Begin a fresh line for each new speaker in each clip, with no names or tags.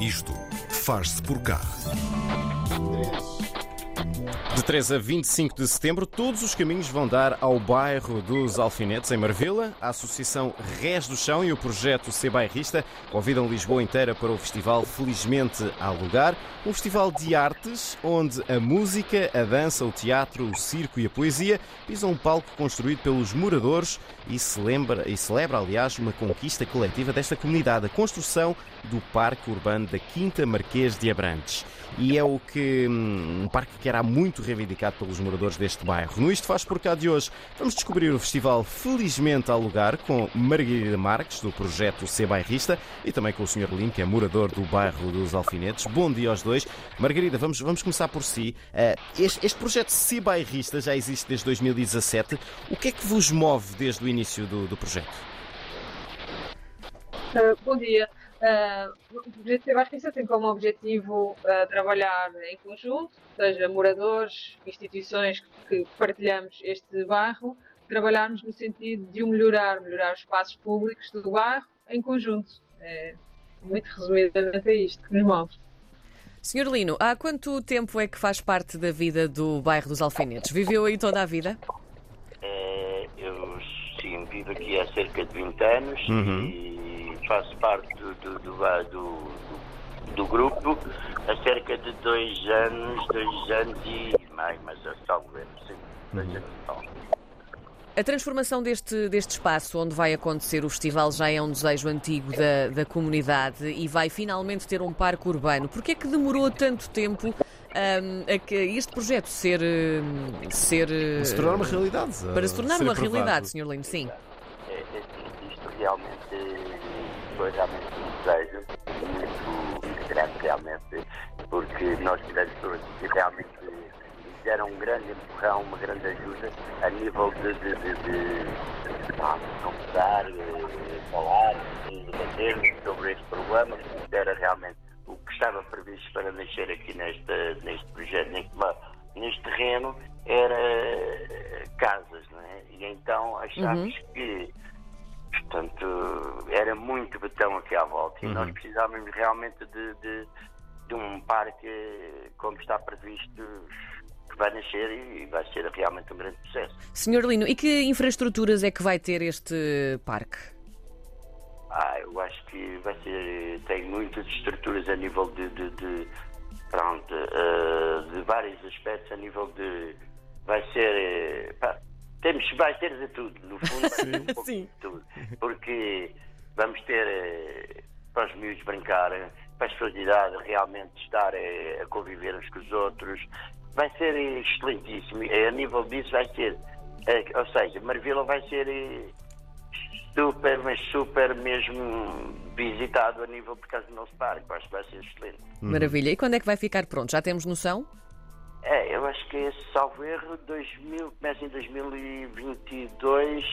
Isto faz-se por cá.
De 3 a 25 de setembro, todos os caminhos vão dar ao bairro dos Alfinetes, em Marvila. A Associação Res do Chão e o projeto C Bairrista convidam Lisboa inteira para o festival Felizmente há Lugar. Um festival de artes onde a música, a dança, o teatro, o circo e a poesia pisam um palco construído pelos moradores e celebra, e celebra, aliás, uma conquista coletiva desta comunidade, a construção do Parque Urbano da Quinta Marquês de Abrantes. E é o que hum, um parque que era muito reivindicado pelos moradores deste bairro. No Isto Faz Por Cá de hoje, vamos descobrir o festival Felizmente ao Lugar com Margarida Marques, do projeto C Bairrista, e também com o Sr. Lino, que é morador do bairro dos Alfinetes. Bom dia aos dois. Margarida, vamos, vamos começar por si. Uh, este, este, projeto C Bairrista já existe desde 2017. O que é que vos move desde o início do, do projeto?
Uh, bom dia. Uh, o projeto Sebastião tem como objetivo uh, trabalhar em conjunto, seja moradores, instituições que partilhamos este bairro, trabalharmos no sentido de o melhorar, melhorar os espaços públicos do bairro em conjunto. É, muito resumidamente é isto que nos move.
Senhor Lino, há quanto tempo é que faz parte da vida do bairro dos Alfinetes? Viveu aí toda a vida?
É, eu sim, vivo aqui há cerca de 20 anos uhum. e faço parte do, do, do, do, do grupo há cerca de dois anos, dois anos e mais, mas é só governo, sim, dois uhum. anos
A transformação deste, deste espaço onde vai acontecer o festival já é um desejo antigo da, da comunidade e vai finalmente ter um parque urbano. Porquê é que demorou tanto tempo um, a que este projeto ser... ser
se tornar uma realidade.
Para se tornar uma aprovado. realidade, Sr. Lino, sim.
É, é, isto realmente foi realmente um desejo muito grande, realmente, porque nós tivemos pessoas que realmente deram um grande empurrão, uma grande ajuda a nível de, de, de, de, de conversar, falar, debater sobre este problema, que era realmente o que estava previsto para nascer aqui neste, neste projeto, neste, neste terreno, era casas, não é? E então achámos uhum. que muito betão aqui à volta e uhum. nós precisávamos realmente de, de, de, um parque como está previsto que vai nascer e vai ser realmente um grande sucesso.
Senhor Lino, e que infraestruturas é que vai ter este parque?
Ah, eu acho que vai ser. tem muitas estruturas a nível de. de, de pronto, uh, de vários aspectos a nível de. vai ser. Pá, temos, vai ter de tudo, no fundo vai ter um pouco Sim. de tudo. Porque vamos ter eh, para os miúdos brincarem, para a sociedade realmente estar eh, a conviver uns com os outros. Vai ser excelentíssimo. A nível disso vai ser, eh, ou seja, Marvila vai ser super, mas super mesmo visitado a nível por causa do nosso parque. Acho que vai ser excelente.
Maravilha. E quando é que vai ficar pronto? Já temos noção?
É, eu acho que esse salvo erro 2000, começa em 2022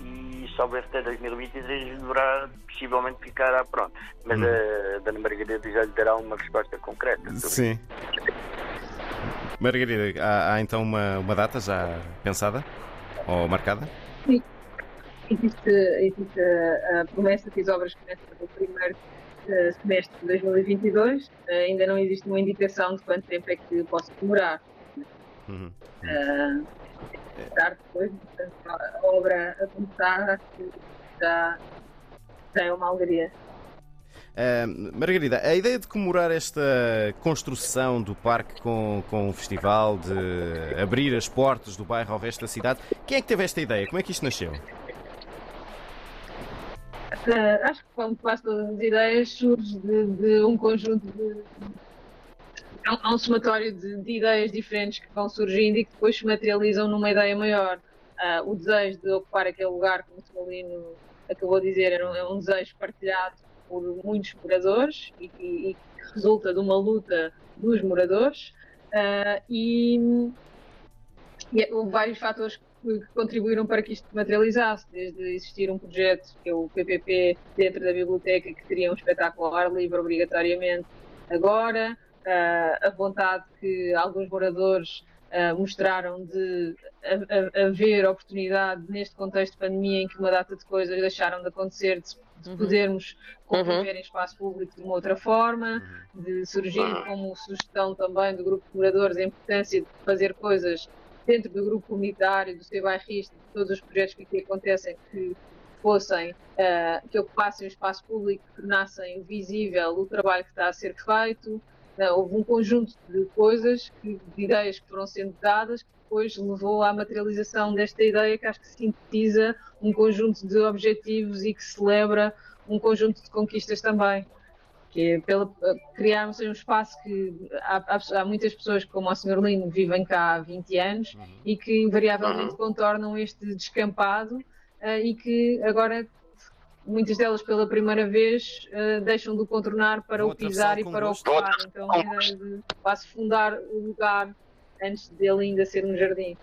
e erro até 2023 deverá possivelmente ficar pronto. Mas hum. a Dona Margarida já lhe dará uma resposta concreta.
Sim. Margarida, há, há, então uma, uma data já pensada ou marcada?
Sim. Existe, existe a, a promessa que as obras começam no primeiro uh, semestre de 2022. Uh, eh, ainda não existe uma indicação de quanto tempo é que possa demorar. Uhum. Uh, depois, portanto, a obra a começar, acho que já, já é uma alegria.
Uh, Margarida, a ideia de comemorar esta construção do parque com, com o festival, de abrir as portas do bairro ao resto da cidade, quem é que teve esta ideia? Como é que isto nasceu?
Uh, acho que quando faz todas as ideias surge de, de um conjunto de. Há um somatório de, de, ideias diferentes que vão surgindo e que depois se materializam numa ideia maior. Uh, o desejo de ocupar aquele lugar, como o Solino acabou de dizer, é um, é um desejo partilhado por muitos moradores e, e, e, que resulta de uma luta dos moradores. Uh, e, e houve vários fatores que contribuíram para que isto materializasse, desde existir um projeto, que é o PPP, dentro da biblioteca, que teria um espetáculo ao ar livre obrigatoriamente agora, a vontade que alguns moradores mostraram de haver oportunidade neste contexto de pandemia em que uma data de coisas deixaram de acontecer, de de podermos conviver em espaço público de uma outra forma, de surgir como sugestão também do grupo de moradores a importância de fazer coisas dentro do grupo comunitário, do seu bairrista, de todos os projetos que aqui acontecem que fossem, uh, que ocupassem o espaço público, que tornassem visível o trabalho que está a ser feito. Houve um conjunto de coisas, que, de ideias que foram sendo dadas, que depois levou à materialização desta ideia que acho que sintetiza um conjunto de objetivos e que celebra um conjunto de conquistas também. Que é pela, criarmos um espaço que há, há, muitas pessoas como o Sr. Lino vivem cá há 20 anos uhum. e que invariavelmente uhum. contornam este descampado uh, e que agora muitas delas pela primeira vez uh, deixam de contornar para Vou o pisar e para o ocupar. Então a ideia de quase fundar o lugar antes dele ainda ser um jardim.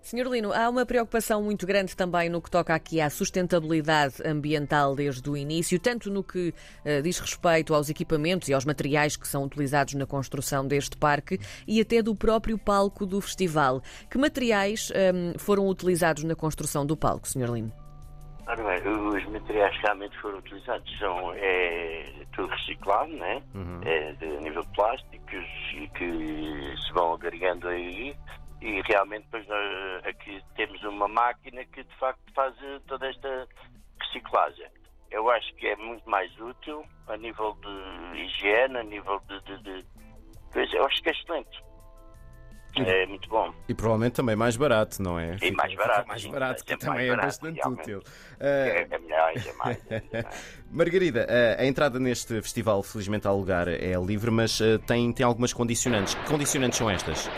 Senhor Lino, há uma preocupação muito grande também no que toca aqui à sustentabilidade ambiental desde o início, tanto no que uh, diz respeito aos equipamentos e aos materiais que são utilizados na construção deste parque e até do próprio palco do festival. Que materiais um, ehm, foram utilizados na construção do palco, Senhor Lino?
Ora bem, os materiais que realmente foram utilizados são é, tudo reciclado, né? Uhum. É, de nível de plásticos que se vão agregando aí e realmente depois nós aqui temos uma máquina que de facto faz toda esta reciclagem. Eu acho que é muito mais útil a nível de higiene, a nível de, de, de. Eu acho que é excelente. É muito bom.
E provavelmente também mais barato, não é?
E mais barato.
mais barato, que também é bastante útil.
É, é melhor, é mais.
Margarida, a entrada neste festival, felizmente ao lugar, é livre, mas eh, tem, tem algumas condicionantes. Que condicionantes são estas?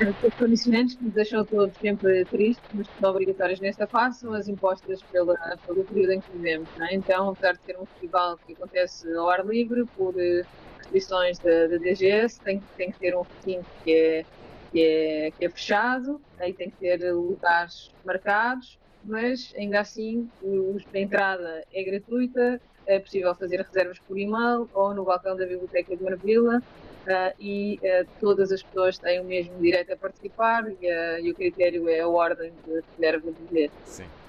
As condicionantes que nos deixam todos sempre tristes, mas que são obrigatórias nesta fase, são as impostas pela, pelo período em que vivemos. É? Então, apesar de ser um festival que acontece ao ar livre, por eh, restrições da, da DGS, tem, tem que ter um recinto que é, que, é, que é fechado, aí tem que ter lugares marcados, mas ainda assim a entrada é gratuita, é possível fazer reservas por e-mail ou no balcão da Biblioteca de Marvila uh, e uh, todas as pessoas têm o mesmo direito a participar e, uh, e o critério é a ordem de reserva de bilhete.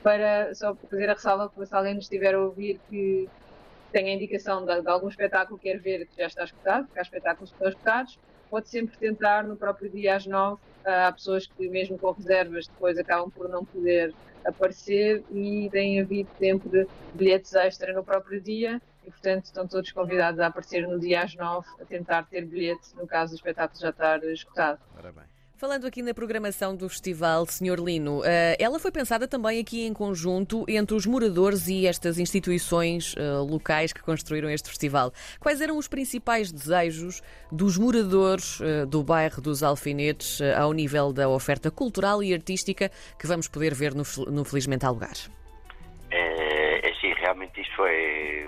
Para só fazer a ressalva se alguém nos estiver a ouvir que tem a indicação de, de, algum espetáculo que quer ver que já está escutado, porque há espetáculos que estão escutados, pode sempre tentar no próprio dia às nove. Há pessoas que mesmo com reservas depois acabam por não poder aparecer e tem havido sempre bilhetes extra no próprio dia e, portanto, estão todos convidados a aparecer no dia às nove a tentar ter bilhete, no caso do espetáculo já estar escutado.
Falando aqui na programação do festival, Sr. Lino, eh, ela foi pensada também aqui em conjunto entre os moradores e estas instituições eh, locais que construíram este festival. Quais eram os principais desejos dos moradores eh, do bairro dos Alfinetes ao nível da oferta cultural e artística que vamos poder ver no, Felizmente ao Lugar?
É, é sim, realmente isto foi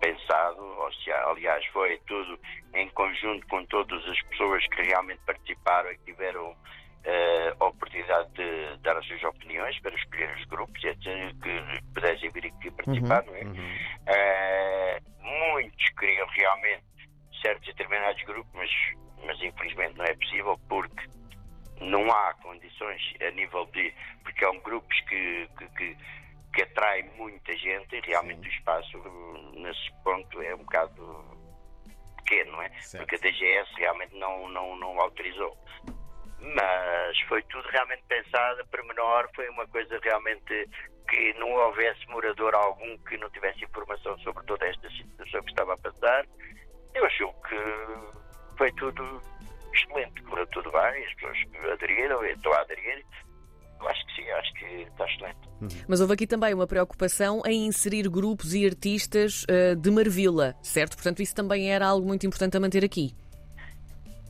pensado, aliás, foi tudo em conjunto com todas as pessoas que realmente participaram e tiveram a oportunidade de dar as suas opiniões para escolher os grupos que pudessem vir aqui participar. Uhum, é? uhum. Uh, muitos queriam realmente certos determinados grupos, mas, mas infelizmente não é possível porque não há condições a nível de. porque são grupos que, que, que que atrai muita gente e realmente Sim. o espaço nesse ponto é um bocado pequeno, não é? Certo. Porque a DGS realmente não, não, não autorizou. Mas foi tudo realmente pensado, a menor, foi uma coisa realmente que não houvesse morador algum que não tivesse informação sobre toda esta situação que estava a passar. Eu acho que foi tudo excelente, correu tudo bem, as pessoas aderiram, eu estou a aderir, eu acho que sim, acho que está excelente.
Mas houve aqui também uma preocupação em inserir grupos e artistas uh, de Marvila, certo? Portanto, isso também era algo muito importante a manter aqui.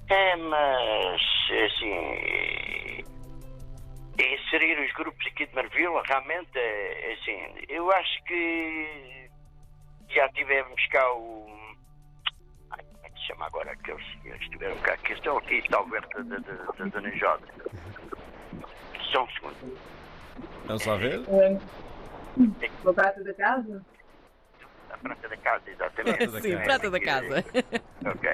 É, mas assim. Inserir os grupos aqui de Marvila realmente é, é assim. Eu acho que já tivemos cá o. Ai, como é que se chama agora aqueles que estiveram cá? Que estão aqui, governo da, Dona Joda. Só um segundo.
Vamos lá ver?
A prata da casa?
A prata da casa, exatamente.
Prata Sim, prata da casa.
ok.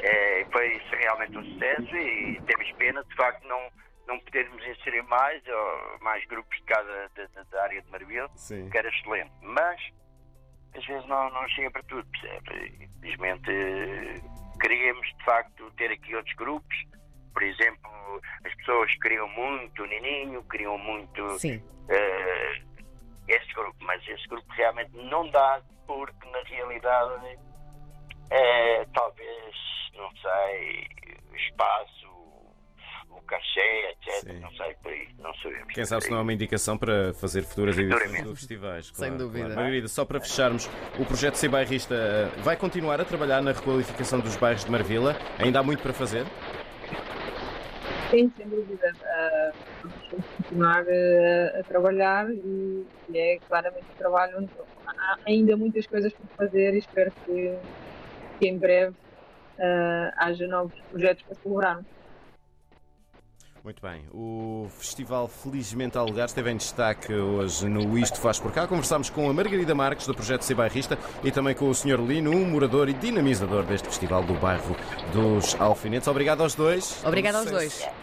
É, foi realmente um sucesso e temos pena, de facto, não, não podermos inserir mais, ou mais grupos de cada da, da- da área de Marvila,
Sim.
que era excelente. Mas às vezes não, não chega para tudo, percebe? Infelizmente queríamos de facto ter aqui outros grupos. Por exemplo, as pessoas queriam muito o Nininho, queriam muito eh, esse grupo, mas esse grupo realmente não dá porque na realidade é talvez, não sei, o espaço, o cachê, etc.
Sim.
Não sei por aí, não sabemos.
Quem sabe se não é uma indicação para fazer futuras edições do festivais.
Sem
claro,
dúvida.
claro. Margarida, só para fecharmos, o projeto Ser Bairrista eh, vai continuar a trabalhar na requalificação dos bairros de Marvila? Ainda há muito para fazer?
Sim, sem dúvida. Vamos continuar ah, a trabalhar e, e é claramente um trabalho onde há ainda muitas coisas por fazer e espero que, que em breve ah, haja novos projetos para celebrarmos.
Muito bem. O Festival Felizmente Algar esteve em destaque hoje no Isto Faz Por Cá. Conversámos com a Margarida Marques, do projeto Ser Bairrista, e também com o Sr. Lino, um morador e dinamizador deste festival do bairro dos Alfinetes. Obrigado aos dois.
Obrigada
Com
aos dois.